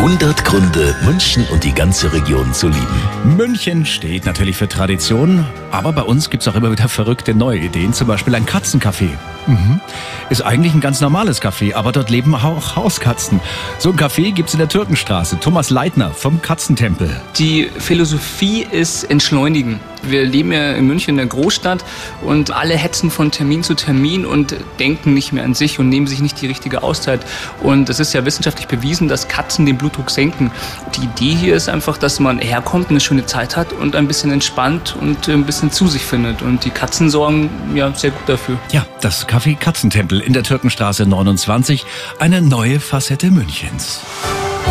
100 Gründe, München und die ganze Region zu lieben. München steht natürlich für Tradition, aber bei uns gibt's auch immer wieder verrückte neue Ideen, zum Beispiel ein Katzencafé. Mhm. Ist eigentlich ein ganz normales Café, aber dort leben auch Hauskatzen. So ein Café gibt's in der Türkenstraße. Thomas Leitner vom Katzentempel. Die Philosophie ist entschleunigen. Wir leben ja in München in der Großstadt und alle hetzen von Termin zu Termin und denken nicht mehr an sich und nehmen sich nicht die richtige Auszeit. Und es ist ja wissenschaftlich bewiesen, dass Katzen den Blutdruck senken. Die Idee hier ist einfach, dass man herkommt, eine schöne Zeit hat und ein bisschen entspannt und ein bisschen zu sich findet. Und die Katzen sorgen ja sehr gut dafür. Ja, das Café Katzentempel in der Türkenstraße 29, eine neue Facette Münchens.